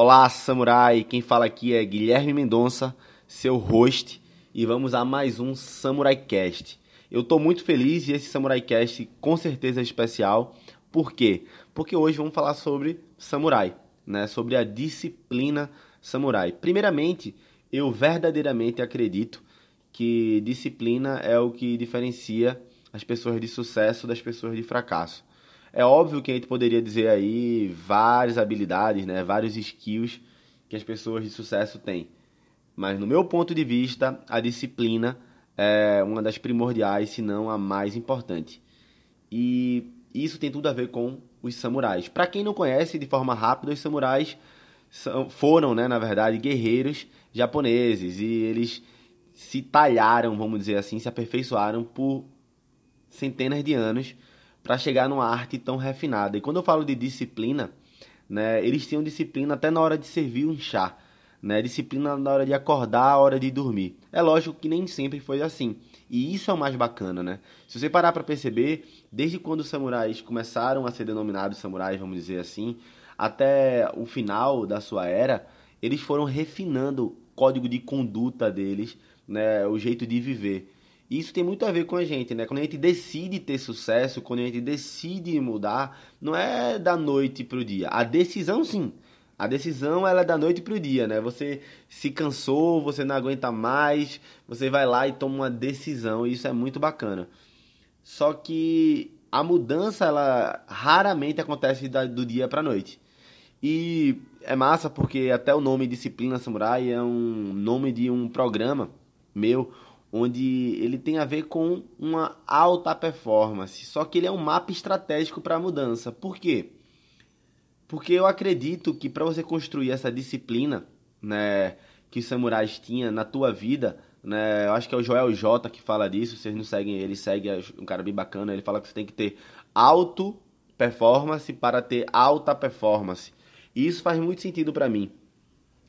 Olá, samurai! Quem fala aqui é Guilherme Mendonça, seu host, e vamos a mais um Samurai Cast. Eu estou muito feliz e esse Samurai Cast com certeza é especial. Por quê? Porque hoje vamos falar sobre samurai, né? Sobre a disciplina samurai. Primeiramente, eu verdadeiramente acredito que disciplina é o que diferencia as pessoas de sucesso das pessoas de fracasso. É óbvio que a gente poderia dizer aí várias habilidades, né, vários skills que as pessoas de sucesso têm. Mas no meu ponto de vista, a disciplina é uma das primordiais, se não a mais importante. E isso tem tudo a ver com os samurais. Para quem não conhece, de forma rápida, os samurais foram, né, na verdade, guerreiros japoneses e eles se talharam, vamos dizer assim, se aperfeiçoaram por centenas de anos para chegar numa arte tão refinada. E quando eu falo de disciplina, né, eles tinham disciplina até na hora de servir um chá, né, disciplina na hora de acordar, a hora de dormir. É lógico que nem sempre foi assim. E isso é o mais bacana, né? Se você parar para perceber, desde quando os samurais começaram a ser denominados samurais, vamos dizer assim, até o final da sua era, eles foram refinando o código de conduta deles, né, o jeito de viver. Isso tem muito a ver com a gente, né? Quando a gente decide ter sucesso, quando a gente decide mudar, não é da noite pro dia. A decisão, sim. A decisão ela é da noite pro dia, né? Você se cansou, você não aguenta mais, você vai lá e toma uma decisão, e isso é muito bacana. Só que a mudança ela raramente acontece do dia para noite. E é massa porque até o nome Disciplina Samurai é um nome de um programa meu onde ele tem a ver com uma alta performance. Só que ele é um mapa estratégico para a mudança. Por quê? Porque eu acredito que para você construir essa disciplina, né, que os samurais tinham na tua vida, né, eu acho que é o Joel J que fala disso, vocês não seguem ele, segue um cara bem bacana, ele fala que você tem que ter alto performance para ter alta performance. E isso faz muito sentido para mim.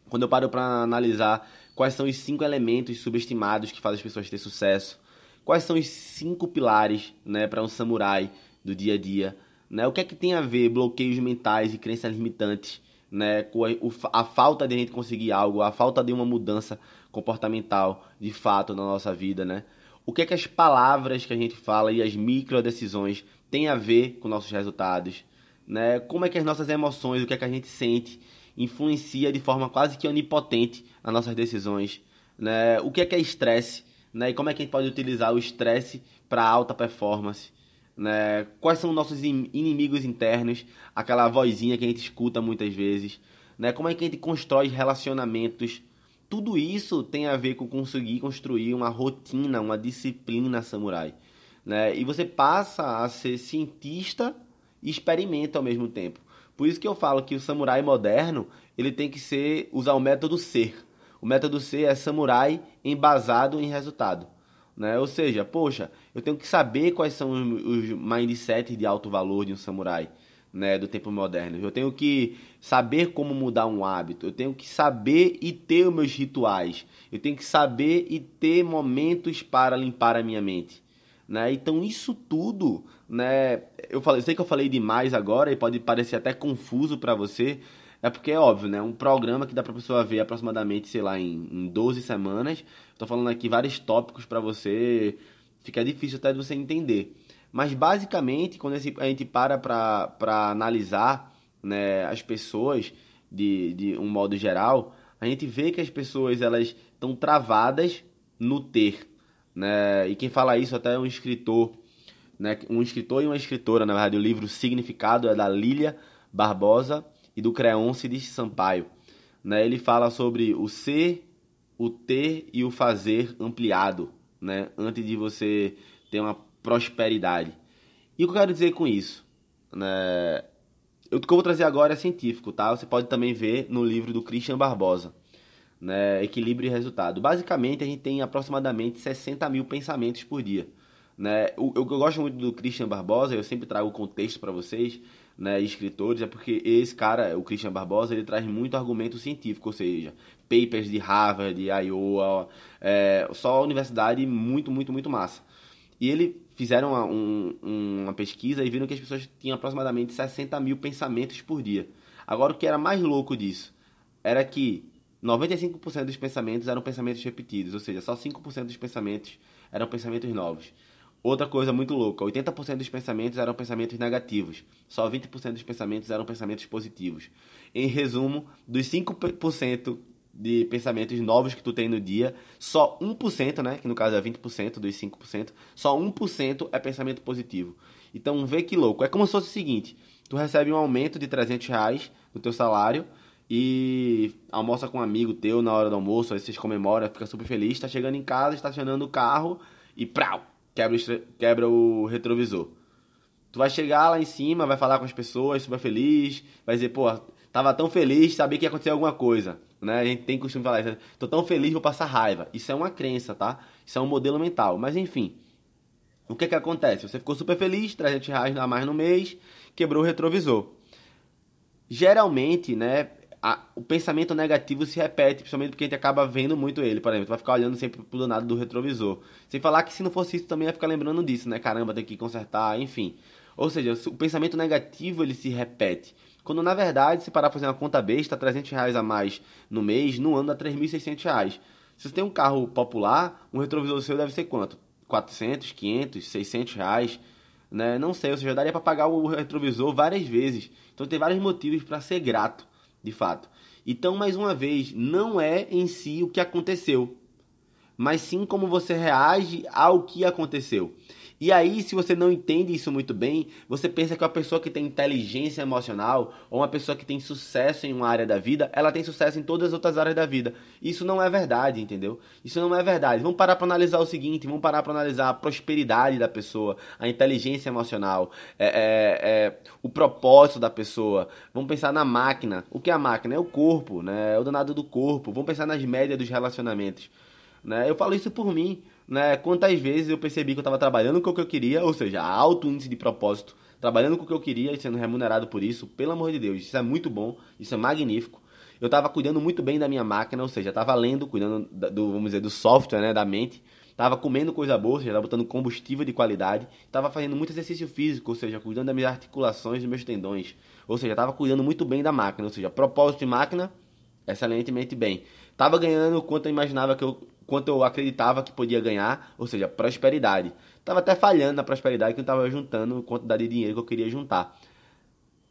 Quando eu paro para analisar Quais são os cinco elementos subestimados que fazem as pessoas ter sucesso? Quais são os cinco pilares né, para um samurai do dia a dia? Né? O que é que tem a ver bloqueios mentais e crenças limitantes né, com a, a falta de a gente conseguir algo, a falta de uma mudança comportamental de fato na nossa vida? Né? O que é que as palavras que a gente fala e as micro decisões têm a ver com nossos resultados? Né? Como é que as nossas emoções, o que é que a gente sente influencia de forma quase que onipotente as nossas decisões. Né? O que é que é estresse? Né? E como é que a gente pode utilizar o estresse para alta performance? Né? Quais são nossos inimigos internos? Aquela vozinha que a gente escuta muitas vezes. Né? Como é que a gente constrói relacionamentos? Tudo isso tem a ver com conseguir construir uma rotina, uma disciplina samurai. Né? E você passa a ser cientista e experimenta ao mesmo tempo. Por isso que eu falo que o samurai moderno, ele tem que ser usar o método ser. O método ser é samurai embasado em resultado. Né? Ou seja, poxa, eu tenho que saber quais são os mindsets de alto valor de um samurai né, do tempo moderno. Eu tenho que saber como mudar um hábito. Eu tenho que saber e ter os meus rituais. Eu tenho que saber e ter momentos para limpar a minha mente. Né? Então isso tudo, né? Eu falei, sei que eu falei demais agora e pode parecer até confuso para você, é porque é óbvio, né? Um programa que dá para pessoa ver aproximadamente, sei lá, em, em 12 semanas. Estou falando aqui vários tópicos para você, fica difícil até de você entender. Mas basicamente, quando a gente para para analisar né, as pessoas de, de um modo geral, a gente vê que as pessoas elas estão travadas no ter né? E quem fala isso até é um escritor, né? Um escritor e uma escritora, na verdade, o livro Significado é da Lília Barbosa e do Creonce Sampaio, né? Ele fala sobre o ser, o ter e o fazer ampliado, né? Antes de você ter uma prosperidade. E o que eu quero dizer com isso, né? O que eu vou trazer agora é científico, tá? Você pode também ver no livro do Christian Barbosa né, equilíbrio e resultado. Basicamente, a gente tem aproximadamente 60 mil pensamentos por dia. Né? Eu, eu gosto muito do Christian Barbosa, eu sempre trago o contexto para vocês, né, escritores, é porque esse cara, o Christian Barbosa, ele traz muito argumento científico, ou seja, papers de Harvard, de Iowa, é, só universidade muito, muito, muito massa. E ele fizeram uma, um, uma pesquisa e viram que as pessoas tinham aproximadamente 60 mil pensamentos por dia. Agora, o que era mais louco disso? era que 95% dos pensamentos eram pensamentos repetidos, ou seja, só 5% dos pensamentos eram pensamentos novos. Outra coisa muito louca, 80% dos pensamentos eram pensamentos negativos, só 20% dos pensamentos eram pensamentos positivos. Em resumo, dos 5% de pensamentos novos que tu tem no dia, só 1%, né, que no caso é 20% dos 5%, só 1% é pensamento positivo. Então vê que louco, é como se fosse o seguinte, tu recebe um aumento de 300 reais no teu salário, e almoça com um amigo teu na hora do almoço, aí vocês comemoram, fica super feliz, tá chegando em casa, estacionando o carro e prau, quebra o, quebra o retrovisor. Tu vai chegar lá em cima, vai falar com as pessoas, super feliz, vai dizer, pô, tava tão feliz, sabia que ia acontecer alguma coisa, né? A gente tem costume de falar isso, tô tão feliz, vou passar raiva. Isso é uma crença, tá? Isso é um modelo mental, mas enfim. O que que acontece? Você ficou super feliz, 300 reais a mais no mês, quebrou o retrovisor. Geralmente, né, a, o pensamento negativo se repete, principalmente porque a gente acaba vendo muito ele, por exemplo, vai ficar olhando sempre pro lado do retrovisor. Sem falar que se não fosse isso também ia ficar lembrando disso, né? Caramba, tem que consertar, enfim. Ou seja, o pensamento negativo ele se repete. Quando na verdade, se parar pra fazer uma conta besta, 300 reais a mais no mês, no ano dá 3.600 reais. Se você tem um carro popular, um retrovisor seu deve ser quanto? 400, 500, 600 reais, né? Não sei, ou seja, daria para pagar o retrovisor várias vezes. Então tem vários motivos para ser grato de fato. Então, mais uma vez, não é em si o que aconteceu, mas sim como você reage ao que aconteceu. E aí, se você não entende isso muito bem, você pensa que uma pessoa que tem inteligência emocional ou uma pessoa que tem sucesso em uma área da vida, ela tem sucesso em todas as outras áreas da vida. Isso não é verdade, entendeu? Isso não é verdade. Vamos parar para analisar o seguinte: vamos parar para analisar a prosperidade da pessoa, a inteligência emocional, é, é, é, o propósito da pessoa. Vamos pensar na máquina. O que é a máquina? É o corpo, né? É o danado do corpo. Vamos pensar nas médias dos relacionamentos. Né? Eu falo isso por mim né, quantas vezes eu percebi que eu estava trabalhando com o que eu queria, ou seja, alto índice de propósito, trabalhando com o que eu queria e sendo remunerado por isso, pelo amor de Deus, isso é muito bom, isso é magnífico. Eu estava cuidando muito bem da minha máquina, ou seja, estava lendo, cuidando do, vamos dizer, do software, né, da mente, estava comendo coisa boa, ou seja, estava botando combustível de qualidade, estava fazendo muito exercício físico, ou seja, cuidando das minhas articulações e meus tendões, ou seja, estava cuidando muito bem da máquina, ou seja, propósito de máquina, excelentemente bem. Estava ganhando quanto eu imaginava que eu quanto eu acreditava que podia ganhar, ou seja, prosperidade. Estava até falhando na prosperidade que eu estava juntando a quantidade de dinheiro que eu queria juntar.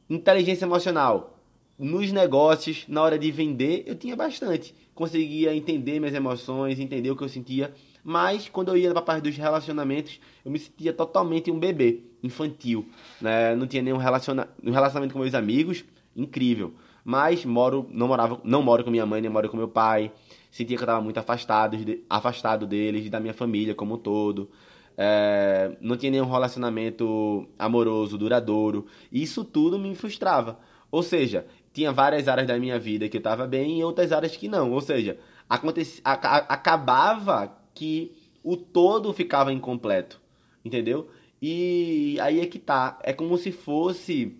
Inteligência emocional. Nos negócios, na hora de vender, eu tinha bastante. Conseguia entender minhas emoções, entender o que eu sentia. Mas quando eu ia para a parte dos relacionamentos, eu me sentia totalmente um bebê, infantil. Né? Não tinha nenhum relaciona... um relacionamento com meus amigos, incrível. Mas moro, não morava, não moro com minha mãe, nem moro com meu pai sentia que eu estava muito afastado, de, afastado deles, da minha família como um todo. É, não tinha nenhum relacionamento amoroso, duradouro. Isso tudo me frustrava. Ou seja, tinha várias áreas da minha vida que eu estava bem e outras áreas que não. Ou seja, acontecia, acabava que o todo ficava incompleto. Entendeu? E aí é que tá. É como se fosse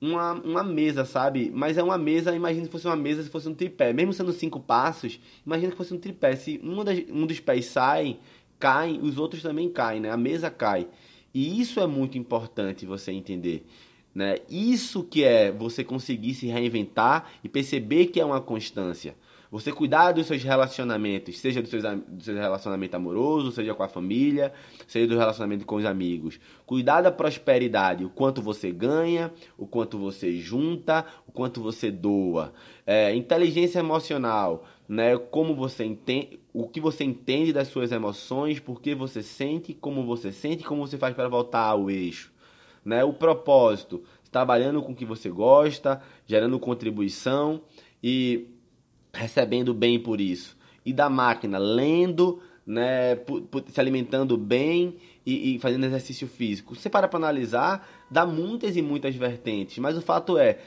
uma, uma mesa, sabe? Mas é uma mesa, imagina se fosse uma mesa, se fosse um tripé. Mesmo sendo cinco passos, imagina que fosse um tripé. Se um, das, um dos pés sai, cai, os outros também caem, né? A mesa cai. E isso é muito importante você entender. Né? Isso que é você conseguir se reinventar e perceber que é uma constância. Você cuidar dos seus relacionamentos, seja do seu, do seu relacionamento amoroso, seja com a família, seja do relacionamento com os amigos. Cuidar da prosperidade, o quanto você ganha, o quanto você junta, o quanto você doa. É, inteligência emocional, né? Como você entende, o que você entende das suas emoções, por que você sente, como você sente, como você faz para voltar ao eixo. Né? O propósito, trabalhando com o que você gosta, gerando contribuição e recebendo bem por isso. E da máquina, lendo, né, se alimentando bem e, e fazendo exercício físico. Você para para analisar, dá muitas e muitas vertentes. Mas o fato é,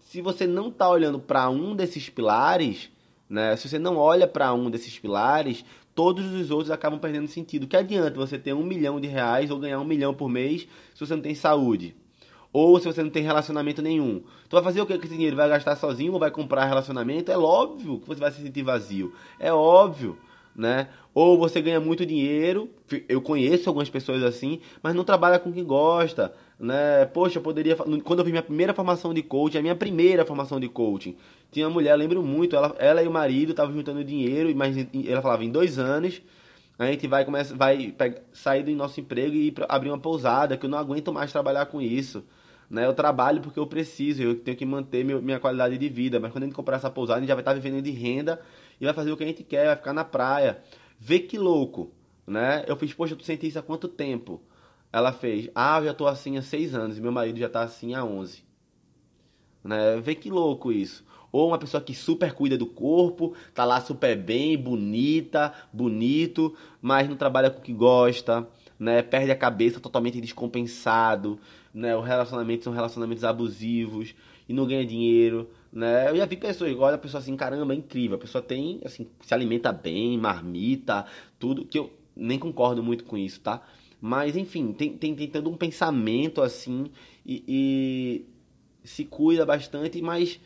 se você não está olhando para um desses pilares, né, se você não olha para um desses pilares, todos os outros acabam perdendo sentido. Que adianta você ter um milhão de reais ou ganhar um milhão por mês se você não tem saúde? Ou se você não tem relacionamento nenhum. Tu vai fazer o que com esse dinheiro? Vai gastar sozinho ou vai comprar relacionamento? É óbvio que você vai se sentir vazio. É óbvio, né? Ou você ganha muito dinheiro. Eu conheço algumas pessoas assim, mas não trabalha com quem gosta. né? Poxa, eu poderia. Quando eu fiz minha primeira formação de coaching, a minha primeira formação de coaching, tinha uma mulher, lembro muito, ela, ela e o marido estavam juntando dinheiro, mas ela falava em dois anos a gente vai começar, vai pegar, sair do nosso emprego e ir abrir uma pousada, que eu não aguento mais trabalhar com isso. Né? Eu trabalho porque eu preciso, eu tenho que manter meu, minha qualidade de vida. Mas quando a gente comprar essa pousada, a gente já vai estar vivendo de renda e vai fazer o que a gente quer, vai ficar na praia. Vê que louco, né? Eu fiz, poxa, tu senti isso há quanto tempo? Ela fez, ah, eu já tô assim há seis anos e meu marido já tá assim há onze. Né? Vê que louco isso. Ou uma pessoa que super cuida do corpo, tá lá super bem, bonita, bonito, mas não trabalha com o que gosta, né? Perde a cabeça totalmente descompensado, né? Os relacionamentos são relacionamentos abusivos e não ganha dinheiro, né? Eu já vi pessoas, olha a pessoa assim, caramba, é incrível. A pessoa tem, assim, se alimenta bem, marmita, tudo, que eu nem concordo muito com isso, tá? Mas, enfim, tem, tem, tem um pensamento assim e, e se cuida bastante, mas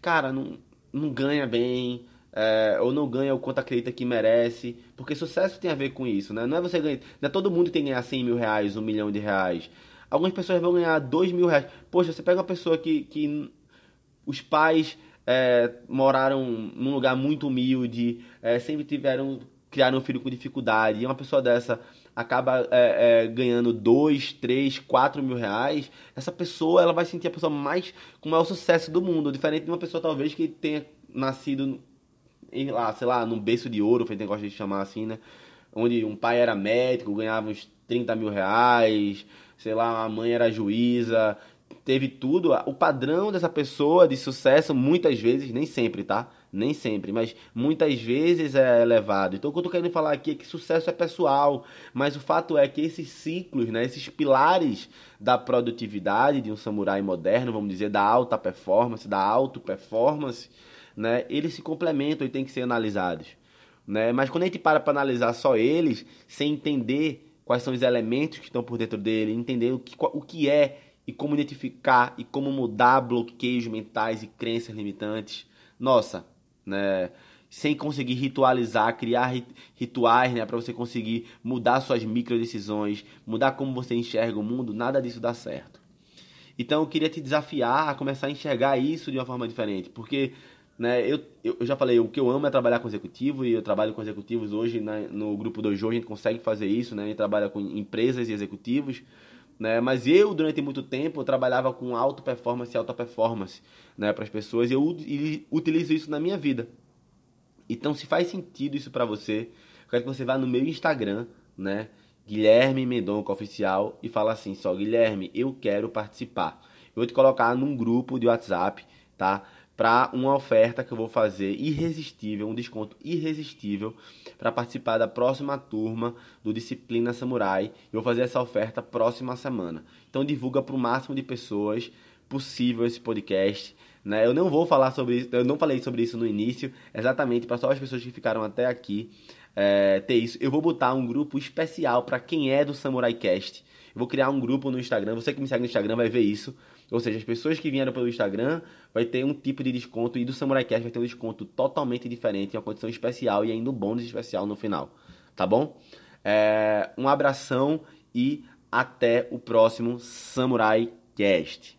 cara, não, não ganha bem, é, ou não ganha o quanto acredita que merece, porque sucesso tem a ver com isso, né? Não é você ganhar, não é todo mundo tem que ganhar 100 mil reais, um milhão de reais. Algumas pessoas vão ganhar 2 mil reais. Poxa, você pega uma pessoa que, que os pais é, moraram num lugar muito humilde, é, sempre tiveram, criaram um filho com dificuldade, e uma pessoa dessa acaba é, é, ganhando 2, 3, 4 mil reais, essa pessoa ela vai sentir a pessoa mais com o maior sucesso do mundo, diferente de uma pessoa talvez que tenha nascido lá, sei lá, num berço de ouro, feito negócio de chamar assim, né? Onde um pai era médico, ganhava uns 30 mil reais, sei lá, a mãe era juíza, teve tudo. O padrão dessa pessoa de sucesso, muitas vezes, nem sempre, tá? Nem sempre, mas muitas vezes é elevado. Então o que eu tô querendo falar aqui é que sucesso é pessoal, mas o fato é que esses ciclos, né, esses pilares da produtividade de um samurai moderno, vamos dizer, da alta performance, da auto performance, né, eles se complementam e têm que ser analisados. Né? Mas quando a gente para para analisar só eles, sem entender quais são os elementos que estão por dentro dele, entender o que, o que é e como identificar e como mudar bloqueios mentais e crenças limitantes, nossa, né? Sem conseguir ritualizar, criar rituais, né, para você conseguir mudar suas micro decisões, mudar como você enxerga o mundo, nada disso dá certo. Então eu queria te desafiar a começar a enxergar isso de uma forma diferente, porque né, eu, eu já falei, o que eu amo é trabalhar com executivo e eu trabalho com executivos hoje né, no grupo Dojo, a gente consegue fazer isso, né, a gente trabalha com empresas e executivos, né? Mas eu, durante muito tempo, eu trabalhava com alto performance e alta performance né, para as pessoas e eu utilizo isso na minha vida. Então, se faz sentido isso para você, eu quero que você vá no meu Instagram, né? Guilherme Mendonca Oficial e fala assim, só Guilherme, eu quero participar. Eu vou te colocar num grupo de WhatsApp, tá? Para uma oferta que eu vou fazer irresistível, um desconto irresistível para participar da próxima turma do Disciplina Samurai. Eu vou fazer essa oferta próxima semana. Então divulga para o máximo de pessoas possível esse podcast. Né? Eu não vou falar sobre isso, eu não falei sobre isso no início, exatamente para só as pessoas que ficaram até aqui é, ter isso. Eu vou botar um grupo especial para quem é do Samurai Cast. Eu vou criar um grupo no Instagram. Você que me segue no Instagram vai ver isso ou seja, as pessoas que vieram pelo Instagram vai ter um tipo de desconto e do Samurai Cash vai ter um desconto totalmente diferente, uma condição especial e ainda um bônus especial no final. Tá bom? É, um abração e até o próximo Samurai Cast.